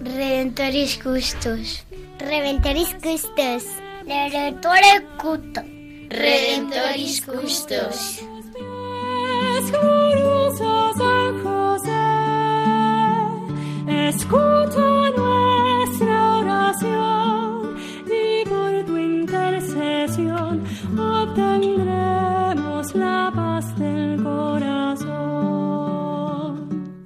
Redentoris Custos. Redentoris Custos. Redentore Cuto. Redentoris Custos. Glorioso San José,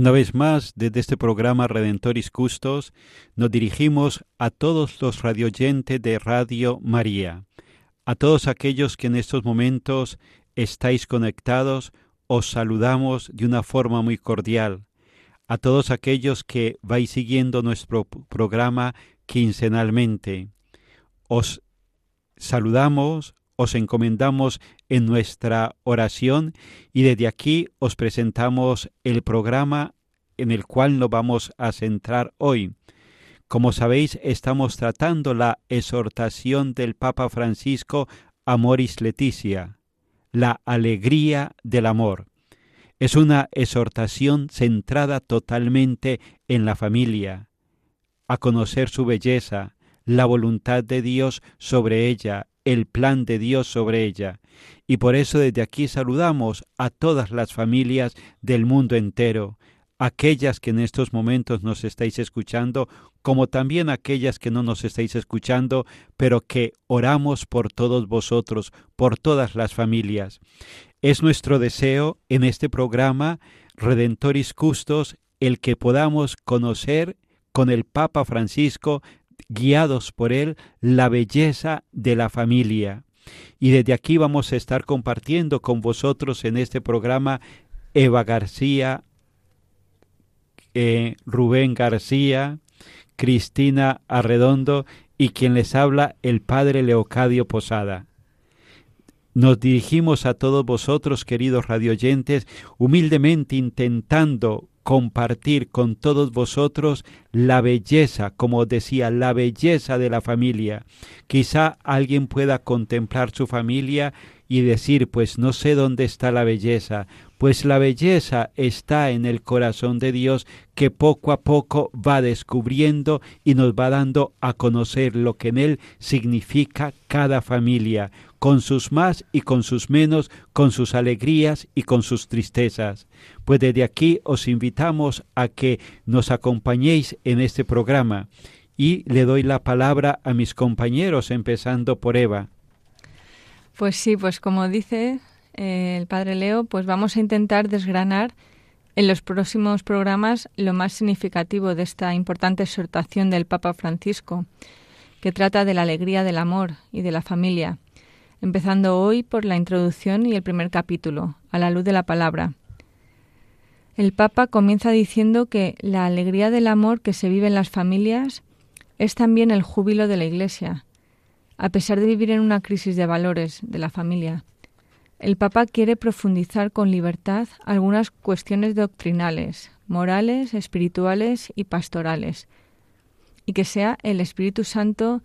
Una vez más, desde este programa Redentoris Custos, nos dirigimos a todos los radioyentes de Radio María, a todos aquellos que en estos momentos estáis conectados, os saludamos de una forma muy cordial. A todos aquellos que vais siguiendo nuestro programa quincenalmente, os saludamos, os encomendamos en nuestra oración y desde aquí os presentamos el programa en el cual nos vamos a centrar hoy. Como sabéis, estamos tratando la exhortación del Papa Francisco Amoris Leticia, la alegría del amor. Es una exhortación centrada totalmente en la familia, a conocer su belleza, la voluntad de Dios sobre ella, el plan de Dios sobre ella. Y por eso desde aquí saludamos a todas las familias del mundo entero, aquellas que en estos momentos nos estáis escuchando, como también aquellas que no nos estáis escuchando, pero que oramos por todos vosotros, por todas las familias. Es nuestro deseo en este programa Redentoris Custos el que podamos conocer con el Papa Francisco, guiados por él, la belleza de la familia. Y desde aquí vamos a estar compartiendo con vosotros en este programa Eva García, eh, Rubén García, Cristina Arredondo y quien les habla el Padre Leocadio Posada. Nos dirigimos a todos vosotros, queridos radioyentes, humildemente intentando compartir con todos vosotros la belleza, como decía, la belleza de la familia. Quizá alguien pueda contemplar su familia y decir, pues no sé dónde está la belleza, pues la belleza está en el corazón de Dios que poco a poco va descubriendo y nos va dando a conocer lo que en él significa cada familia, con sus más y con sus menos, con sus alegrías y con sus tristezas. Pues desde aquí os invitamos a que nos acompañéis en este programa y le doy la palabra a mis compañeros, empezando por Eva. Pues sí, pues como dice eh, el padre Leo, pues vamos a intentar desgranar en los próximos programas lo más significativo de esta importante exhortación del Papa Francisco, que trata de la alegría del amor y de la familia, empezando hoy por la introducción y el primer capítulo, a la luz de la palabra. El Papa comienza diciendo que la alegría del amor que se vive en las familias es también el júbilo de la Iglesia, a pesar de vivir en una crisis de valores de la familia. El Papa quiere profundizar con libertad algunas cuestiones doctrinales, morales, espirituales y pastorales, y que sea el Espíritu Santo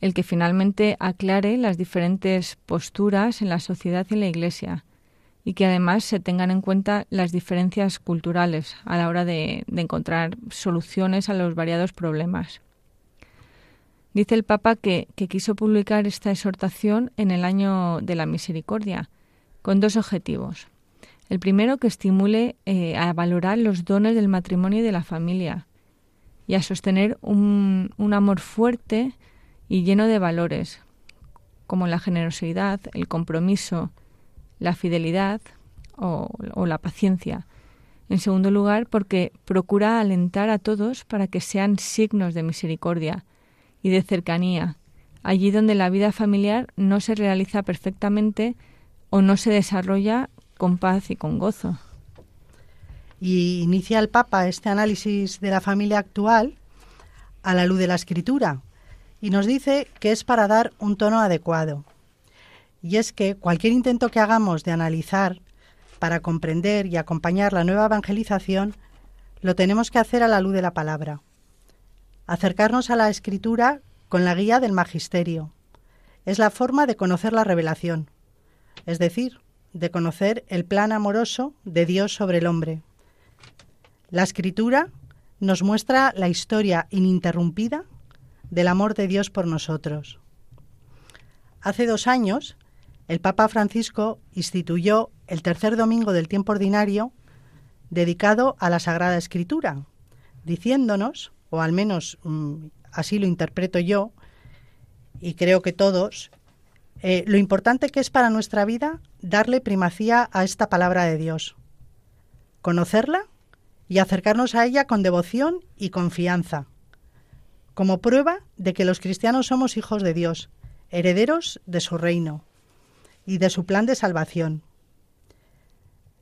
el que finalmente aclare las diferentes posturas en la sociedad y la Iglesia, y que además se tengan en cuenta las diferencias culturales a la hora de, encontrar soluciones a los variados problemas. Dice el Papa que, quiso publicar esta exhortación en el año de la misericordia, con dos objetivos. El primero, que estimule eh, a valorar los dones del matrimonio y de la familia y a sostener un, un amor fuerte y lleno de valores, como la generosidad, el compromiso, la fidelidad o, la paciencia. En segundo lugar, porque procura alentar a todos para que sean signos de misericordia y de cercanía, allí donde la vida familiar no se realiza perfectamente o no se desarrolla con paz y con gozo. Y inicia el Papa este análisis de la familia actual a la luz de la escritura y nos dice que es para dar un tono adecuado y es que cualquier intento que hagamos de analizar para comprender y acompañar la nueva evangelización, lo tenemos que hacer a la luz de la palabra. Acercarnos a la escritura con la guía del magisterio. Es la forma de conocer la revelación, es decir, de conocer el plan amoroso de Dios sobre el hombre. La escritura nos muestra la historia ininterrumpida del amor de Dios por nosotros. Hace dos años el Papa Francisco instituyó el tercer domingo del tiempo ordinario dedicado a la Sagrada Escritura, diciéndonos, o al menos mm, así lo interpreto yo, y creo que todos, eh, lo importante que es para nuestra vida darle primacía a esta palabra de Dios, conocerla y acercarnos a ella con devoción y confianza, como prueba de que los cristianos somos hijos de Dios, herederos de su reino y de su plan de salvación.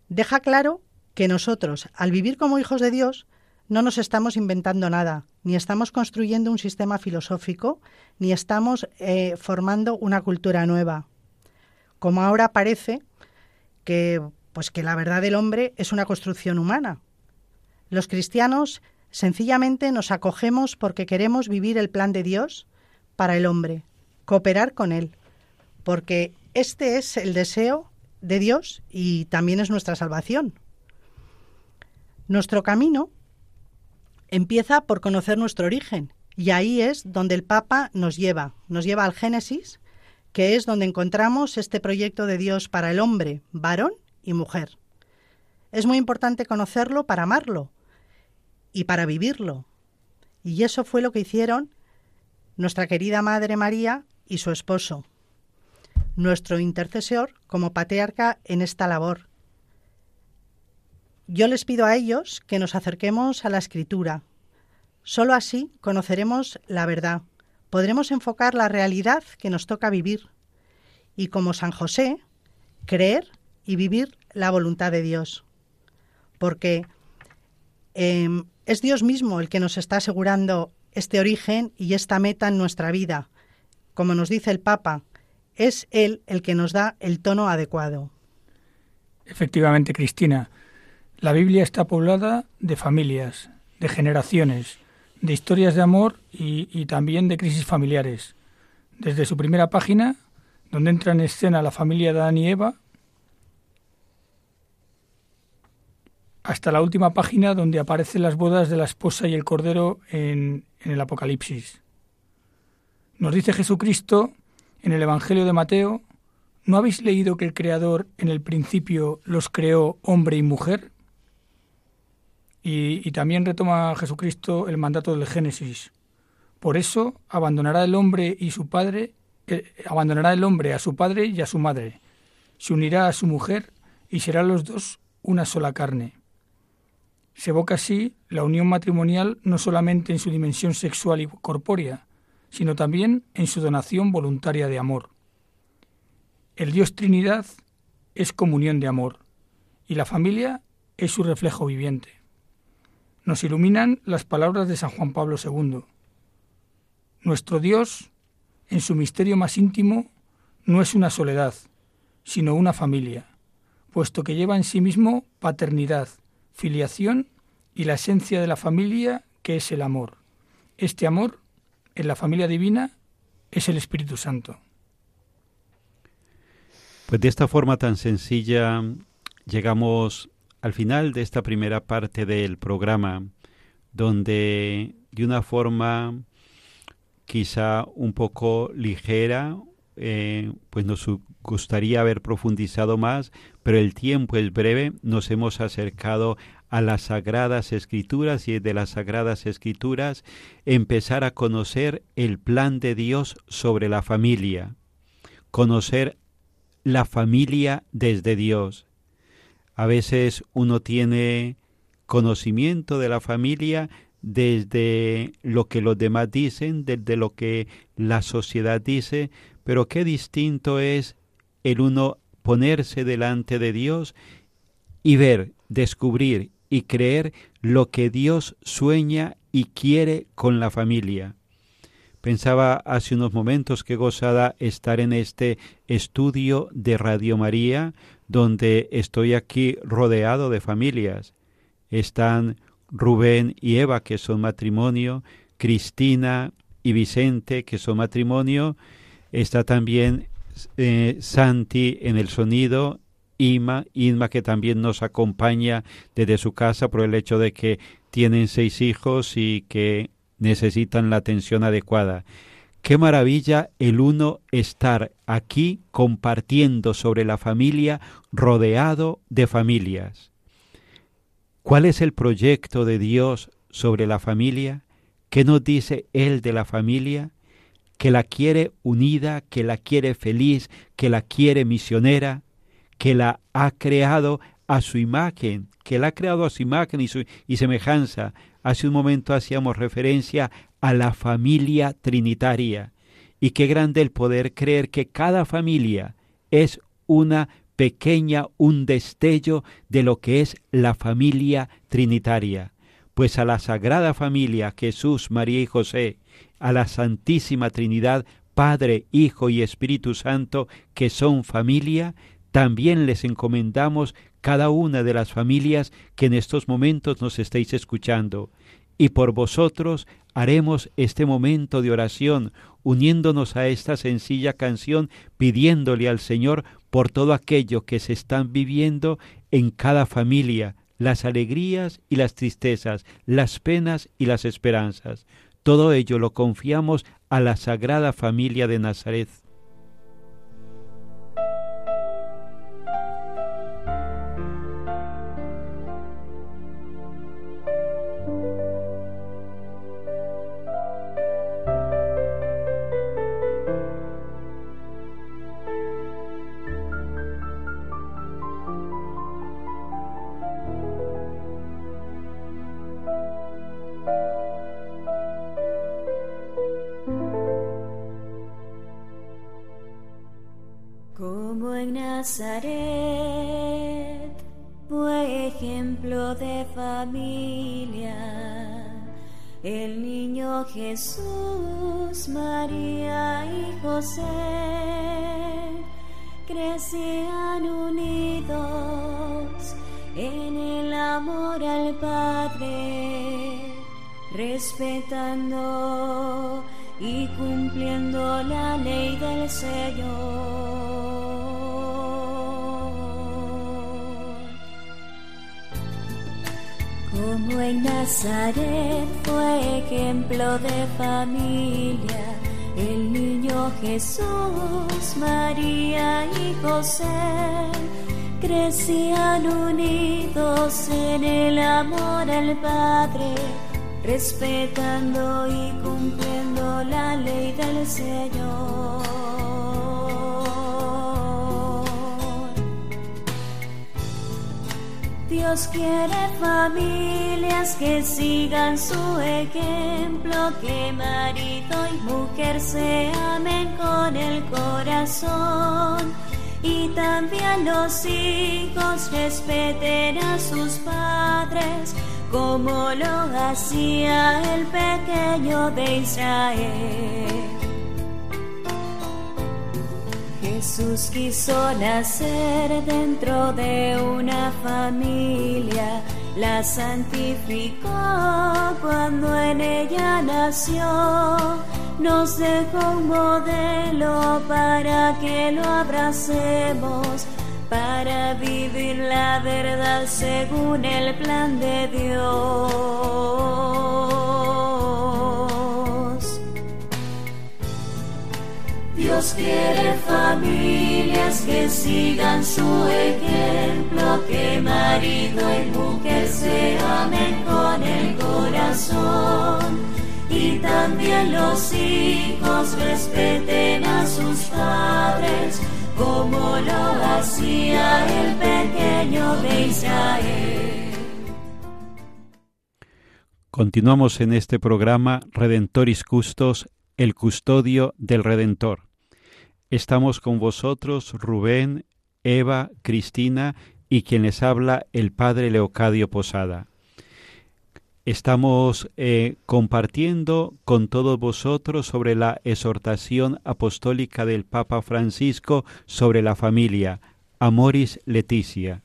Deja claro que nosotros, al vivir como hijos de Dios, no nos estamos inventando nada, ni estamos construyendo un sistema filosófico, ni estamos eh, formando una cultura nueva. Como ahora parece que, pues que la verdad del hombre es una construcción humana. Los cristianos sencillamente nos acogemos porque queremos vivir el plan de Dios para el hombre, cooperar con él, porque este es el deseo de Dios y también es nuestra salvación. Nuestro camino empieza por conocer nuestro origen y ahí es donde el Papa nos lleva, nos lleva al Génesis, que es donde encontramos este proyecto de Dios para el hombre, varón y mujer. Es muy importante conocerlo para amarlo y para vivirlo. Y eso fue lo que hicieron nuestra querida Madre María y su esposo nuestro intercesor como patriarca en esta labor. Yo les pido a ellos que nos acerquemos a la escritura. Solo así conoceremos la verdad, podremos enfocar la realidad que nos toca vivir y, como San José, creer y vivir la voluntad de Dios. Porque em, es Dios mismo el que nos está asegurando este origen y esta meta en nuestra vida. Como nos dice el Papa, es Él el que nos da el tono adecuado. Efectivamente, Cristina, la Biblia está poblada de familias, de generaciones, de historias de amor y, también de crisis familiares. Desde su primera página, donde entra en escena la familia de Adán y Eva, hasta la última página donde aparecen las bodas de la esposa y el cordero en el Apocalipsis. Nos dice Jesucristo en el Evangelio de Mateo, ¿no habéis leído que el Creador en el principio los creó hombre y mujer? Y, también retoma Jesucristo el mandato del Génesis. Por eso abandonará el hombre y su padre, eh, abandonará el hombre a su padre y a su madre, se unirá a su mujer y serán los dos una sola carne. Se evoca así la unión matrimonial no solamente en su dimensión sexual y corpórea, sino también en su donación voluntaria de amor. El Dios Trinidad es comunión de amor y la familia es su reflejo viviente. Nos iluminan las palabras de San Juan Pablo II. Nuestro Dios, en su misterio más íntimo, no es una soledad, sino una familia, puesto que lleva en sí mismo paternidad, filiación y la esencia de la familia que es el amor. Este amor en la familia divina es el Espíritu Santo. Pues de esta forma tan sencilla llegamos al final de esta primera parte del programa, donde de una forma quizá un poco ligera, eh, pues nos gustaría haber profundizado más, pero el tiempo es breve, nos hemos acercado a las sagradas escrituras y de las sagradas escrituras empezar a conocer el plan de Dios sobre la familia, conocer la familia desde Dios. A veces uno tiene conocimiento de la familia desde lo que los demás dicen, desde lo que la sociedad dice, pero qué distinto es el uno ponerse delante de Dios y ver, descubrir y creer lo que Dios sueña y quiere con la familia. Pensaba hace unos momentos que gozada estar en este estudio de Radio María, donde estoy aquí rodeado de familias. Están Rubén y Eva, que son matrimonio, Cristina y Vicente, que son matrimonio, está también eh, Santi en el sonido, Ima, Inma que también nos acompaña desde su casa por el hecho de que tienen seis hijos y que necesitan la atención adecuada. Qué maravilla el uno estar aquí compartiendo sobre la familia rodeado de familias. ¿Cuál es el proyecto de Dios sobre la familia? ¿Qué nos dice Él de la familia? Que la quiere unida, que la quiere feliz, que la quiere misionera, que la ha creado a su imagen, que la ha creado a su imagen y, su, y semejanza. Hace un momento hacíamos referencia a la familia trinitaria. Y qué grande el poder creer que cada familia es una pequeña, un destello de lo que es la familia trinitaria. Pues a la Sagrada Familia, Jesús, María y José, a la Santísima Trinidad, Padre, Hijo y Espíritu Santo, que son familia, también les encomendamos cada una de las familias que en estos momentos nos estéis escuchando. Y por vosotros haremos este momento de oración, uniéndonos a esta sencilla canción, pidiéndole al Señor por todo aquello que se están viviendo en cada familia, las alegrías y las tristezas, las penas y las esperanzas. Todo ello lo confiamos a la Sagrada Familia de Nazaret. Respetando y cumpliendo la ley del Señor. Como en Nazaret fue ejemplo de familia, el niño Jesús, María y José crecían unidos en el amor al Padre, respetando y cumpliendo la ley del Señor. Dios quiere familias que sigan su ejemplo, que marido y mujer se amen con el corazón también los hijos respeten a sus padres como lo hacía el pequeño de Israel. Jesús quiso nacer dentro de una familia, la santificó cuando en ella nació, nos dejó un modelo para que lo abracemos, para vivir la verdad según el plan de Dios. Dios quiere familias que sigan su ejemplo, que marido y mujer se amen con el corazón y también los hijos respeten a sus padres como lo hacía el pequeño de Israel. Continuamos en este programa Redentoris Custos, el custodio del Redentor. Estamos con vosotros, Rubén, Eva, Cristina y quien les habla, el Padre Leocadio Posada. Estamos eh, compartiendo con todos vosotros sobre la exhortación apostólica del Papa Francisco sobre la familia, Amoris Leticia.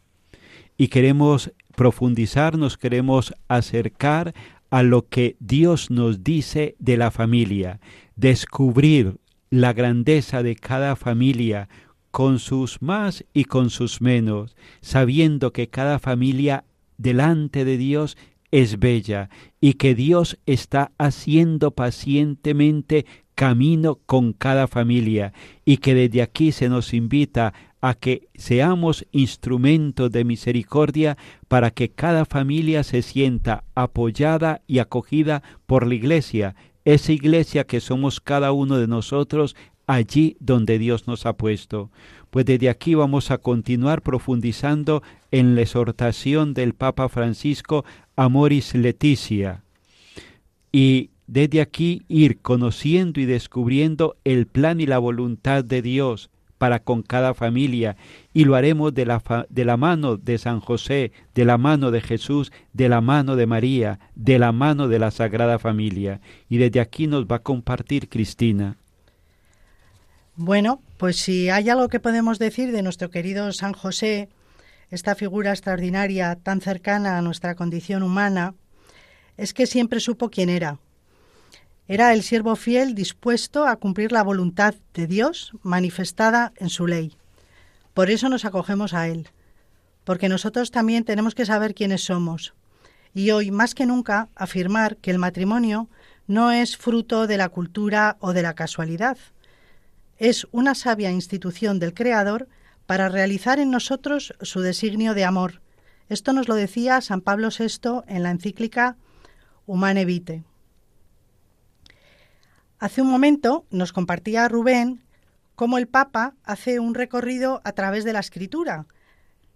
Y queremos profundizar, nos queremos acercar a lo que Dios nos dice de la familia, descubrir la grandeza de cada familia con sus más y con sus menos, sabiendo que cada familia delante de Dios es bella y que Dios está haciendo pacientemente camino con cada familia y que desde aquí se nos invita a que seamos instrumentos de misericordia para que cada familia se sienta apoyada y acogida por la iglesia, esa iglesia que somos cada uno de nosotros allí donde Dios nos ha puesto. Pues desde aquí vamos a continuar profundizando en la exhortación del Papa Francisco Amoris Leticia. Y desde aquí ir conociendo y descubriendo el plan y la voluntad de Dios para con cada familia y lo haremos de la, de la mano de San José, de la mano de Jesús, de la mano de María, de la mano de la Sagrada Familia. Y desde aquí nos va a compartir Cristina. Bueno, pues si hay algo que podemos decir de nuestro querido San José, esta figura extraordinaria tan cercana a nuestra condición humana, es que siempre supo quién era. Era el siervo fiel dispuesto a cumplir la voluntad de Dios manifestada en su ley. Por eso nos acogemos a Él, porque nosotros también tenemos que saber quiénes somos. Y hoy, más que nunca, afirmar que el matrimonio no es fruto de la cultura o de la casualidad, es una sabia institución del Creador para realizar en nosotros su designio de amor. Esto nos lo decía San Pablo VI en la encíclica Humane Vitae. Hace un momento nos compartía Rubén cómo el Papa hace un recorrido a través de la escritura,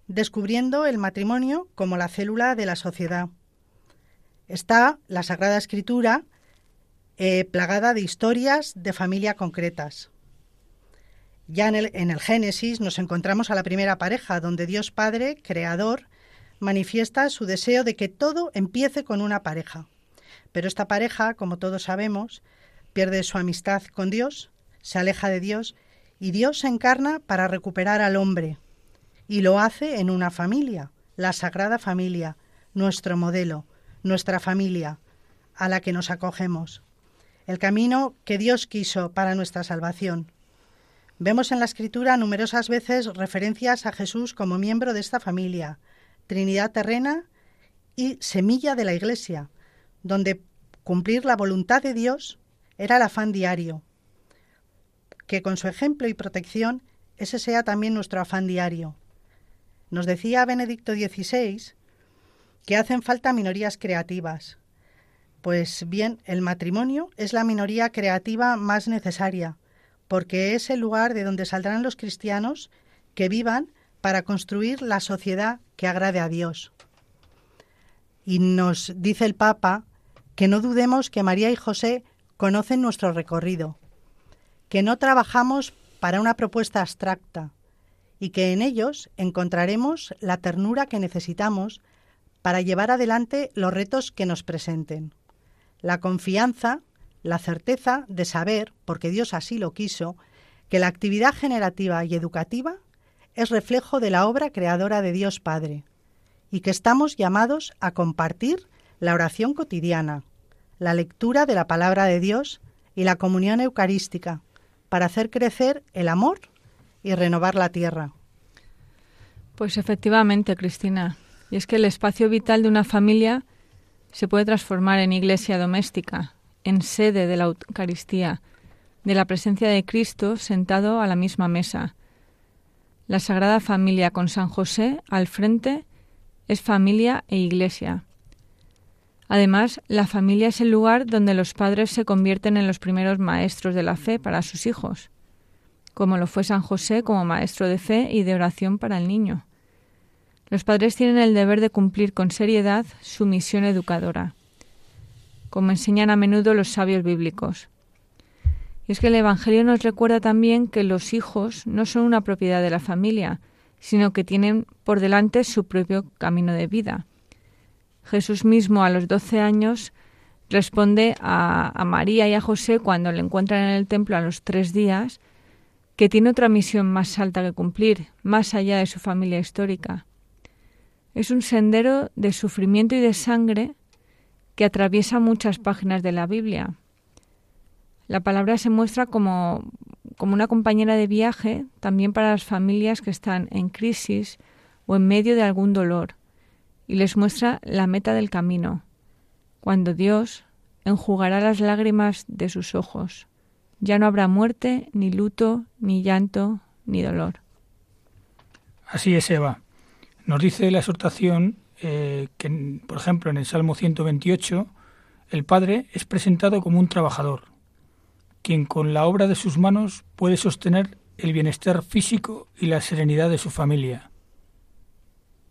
descubriendo el matrimonio como la célula de la sociedad. Está la Sagrada Escritura eh, plagada de historias de familia concretas. Ya en el, Génesis nos encontramos a la primera pareja, donde Dios Padre, Creador, manifiesta su deseo de que todo empiece con una pareja. Pero esta pareja, como todos sabemos, pierde su amistad con Dios, se aleja de Dios y Dios se encarna para recuperar al hombre. Y lo hace en una familia, la Sagrada Familia, nuestro modelo, nuestra familia, a la que nos acogemos. El camino que Dios quiso para nuestra salvación. Vemos en la escritura numerosas veces referencias a Jesús como miembro de esta familia, Trinidad terrena y semilla de la Iglesia, donde cumplir la voluntad de Dios era el afán diario. Que con su ejemplo y protección ese sea también nuestro afán diario. Nos decía Benedicto XVI que hacen falta minorías creativas. Pues bien, el matrimonio es la minoría creativa más necesaria, porque es el lugar de donde saldrán los cristianos que vivan para construir la sociedad que agrade a Dios. Y nos dice el Papa que no dudemos que María y José conocen nuestro recorrido, que no trabajamos para una propuesta abstracta y que en ellos encontraremos la ternura que necesitamos para llevar adelante los retos que nos presenten, la confianza la certeza de saber, porque Dios así lo quiso, que la actividad generativa y educativa es reflejo de la obra creadora de Dios Padre y que estamos llamados a compartir la oración cotidiana, la lectura de la palabra de Dios y la comunión eucarística para hacer crecer el amor y renovar la tierra. Pues efectivamente, Cristina. Y es que el espacio vital de una familia se puede transformar en iglesia doméstica, en sede de la Eucaristía, de la presencia de Cristo sentado a la misma mesa. La Sagrada Familia con San José al frente es familia e iglesia. Además, la familia es el lugar donde los padres se convierten en los primeros maestros de la fe para sus hijos, como lo fue San José como maestro de fe y de oración para el niño. Los padres tienen el deber de cumplir con seriedad su misión educadora, como enseñan a menudo los sabios bíblicos. Y es que el Evangelio nos recuerda también que los hijos no son una propiedad de la familia, sino que tienen por delante su propio camino de vida. Jesús mismo a los doce años responde a, a, María y a José cuando le encuentran en el templo a los tres días que tiene otra misión más alta que cumplir, más allá de su familia histórica. Es un sendero de sufrimiento y de sangre que atraviesa muchas páginas de la Biblia. La palabra se muestra como, como una compañera de viaje también para las familias que están en crisis o en medio de algún dolor y les muestra la meta del camino, cuando Dios enjugará las lágrimas de sus ojos. Ya no habrá muerte, ni luto, ni llanto, ni dolor. Así es, Eva. Nos dice la exhortación eh, que, por ejemplo, en el Salmo 128, el Padre es presentado como un trabajador, quien con la obra de sus manos puede sostener el bienestar físico y la serenidad de su familia.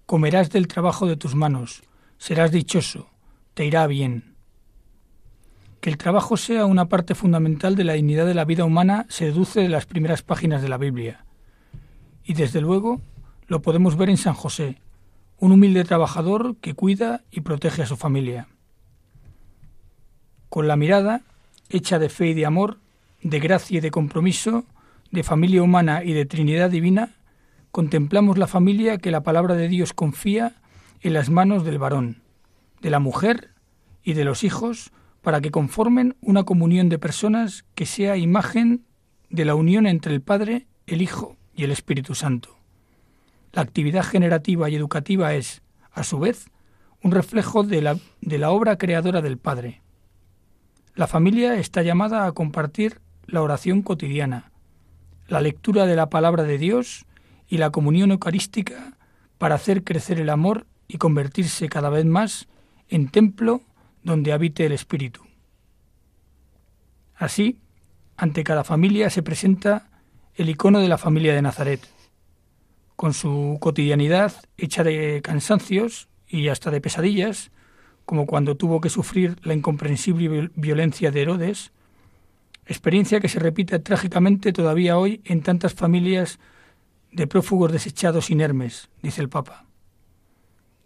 Comerás del trabajo de tus manos, serás dichoso, te irá bien. Que el trabajo sea una parte fundamental de la dignidad de la vida humana se deduce de las primeras páginas de la Biblia. Y desde luego lo podemos ver en San José, un humilde trabajador que cuida y protege a su familia. Con la mirada, hecha de fe y de amor, de gracia y de compromiso, de familia humana y de Trinidad divina, contemplamos la familia que la palabra de Dios confía en las manos del varón, de la mujer y de los hijos, para que conformen una comunión de personas que sea imagen de la unión entre el Padre, el Hijo y el Espíritu Santo. La actividad generativa y educativa es, a su vez, un reflejo de la, de la obra creadora del Padre. La familia está llamada a compartir la oración cotidiana, la lectura de la palabra de Dios y la comunión eucarística para hacer crecer el amor y convertirse cada vez más en templo donde habite el Espíritu. Así, ante cada familia se presenta el icono de la familia de Nazaret, con su cotidianidad hecha de cansancios y hasta de pesadillas, como cuando tuvo que sufrir la incomprensible violencia de Herodes, experiencia que se repite trágicamente todavía hoy en tantas familias de prófugos desechados inermes, dice el Papa.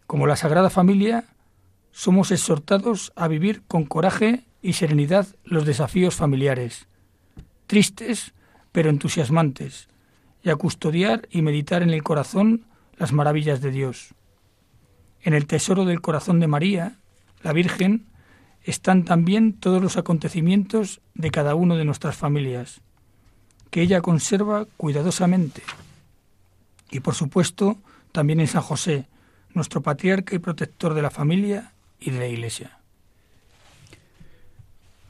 Como la Sagrada Familia, somos exhortados a vivir con coraje y serenidad los desafíos familiares, tristes pero entusiasmantes, y a custodiar y meditar en el corazón las maravillas de Dios. En el tesoro del corazón de María, la Virgen, están también todos los acontecimientos de cada uno de nuestras familias, que ella conserva cuidadosamente. Y por supuesto, también en San José, nuestro patriarca y protector de la familia y de la Iglesia.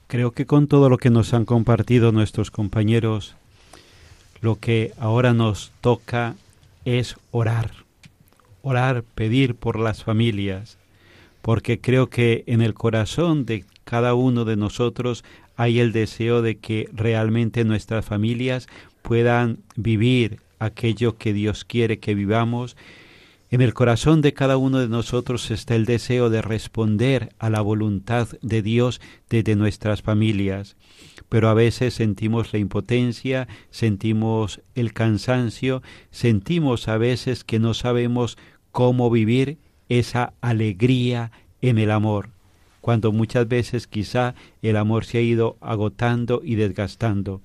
Creo que con todo lo que nos han compartido nuestros compañeros, lo que ahora nos toca es orar, orar, pedir por las familias, porque creo que en el corazón de cada uno de nosotros hay el deseo de que realmente nuestras familias puedan vivir aquello que Dios quiere que vivamos. En el corazón de cada uno de nosotros está el deseo de responder a la voluntad de Dios desde nuestras familias pero a veces sentimos la impotencia, sentimos el cansancio, sentimos a veces que no sabemos cómo vivir esa alegría en el amor, cuando muchas veces quizá el amor se ha ido agotando y desgastando.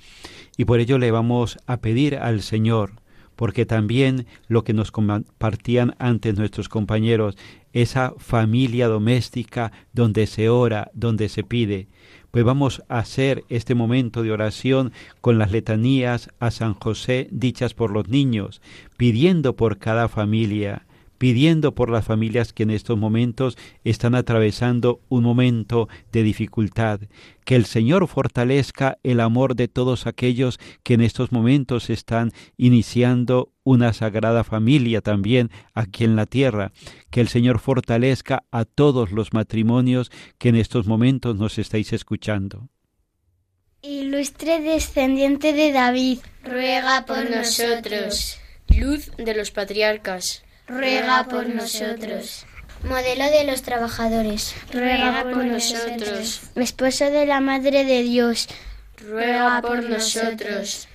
Y por ello le vamos a pedir al Señor, porque también lo que nos compartían antes nuestros compañeros, esa familia doméstica donde se ora, donde se pide. Pues vamos a hacer este momento de oración con las letanías a San José dichas por los niños, pidiendo por cada familia, pidiendo por las familias que en estos momentos están atravesando un momento de dificultad, que el Señor fortalezca el amor de todos aquellos que en estos momentos están iniciando una sagrada familia también aquí en la tierra, que el Señor fortalezca a todos los matrimonios que en estos momentos nos estáis escuchando. Ilustre descendiente de David, ruega por nosotros. Luz de los patriarcas, ruega por nosotros. Modelo de los trabajadores, ruega por nosotros. Esposo de la Madre de Dios, ruega por nosotros.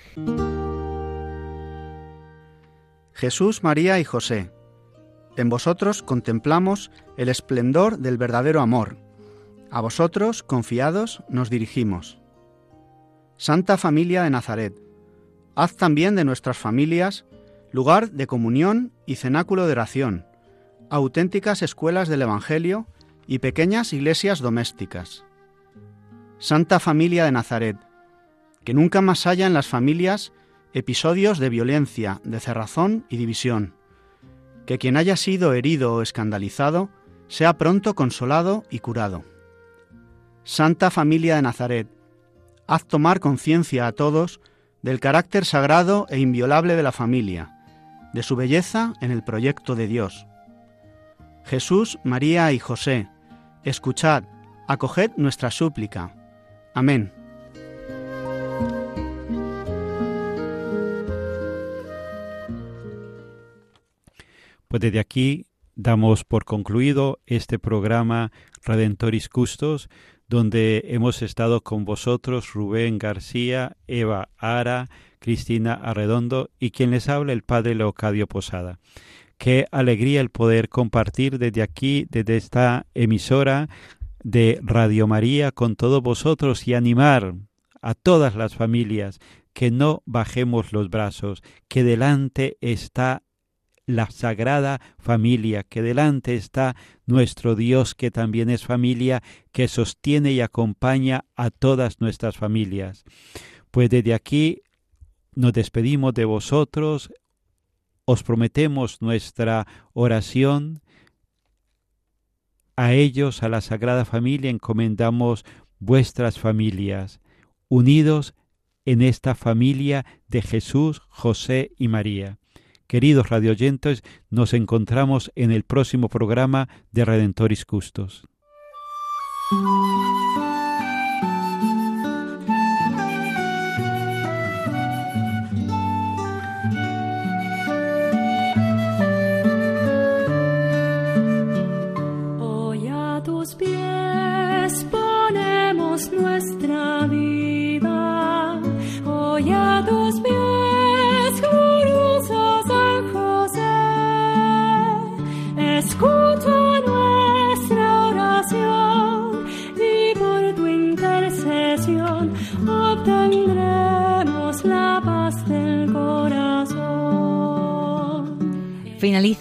Jesús, María y José, en vosotros contemplamos el esplendor del verdadero amor. A vosotros, confiados, nos dirigimos. Santa Familia de Nazaret, haz también de nuestras familias lugar de comunión y cenáculo de oración, auténticas escuelas del Evangelio y pequeñas iglesias domésticas. Santa Familia de Nazaret, que nunca más haya en las familias episodios de violencia, de cerrazón y división. Que quien haya sido herido o escandalizado sea pronto consolado y curado. Santa Familia de Nazaret, haz tomar conciencia a todos del carácter sagrado e inviolable de la familia, de su belleza en el proyecto de Dios. Jesús, María y José, escuchad, acoged nuestra súplica. Amén. Pues desde aquí damos por concluido este programa Redentoris Custos, donde hemos estado con vosotros Rubén García, Eva Ara, Cristina Arredondo y quien les habla el Padre Leocadio Posada. Qué alegría el poder compartir desde aquí, desde esta emisora de Radio María con todos vosotros y animar a todas las familias que no bajemos los brazos, que delante está la sagrada familia, que delante está nuestro Dios que también es familia, que sostiene y acompaña a todas nuestras familias. Pues desde aquí nos despedimos de vosotros, os prometemos nuestra oración. A ellos, a la Sagrada Familia, encomendamos vuestras familias, unidos en esta familia de Jesús, José y María. Queridos radioyentes, nos encontramos en el próximo programa de Redentoris Custos.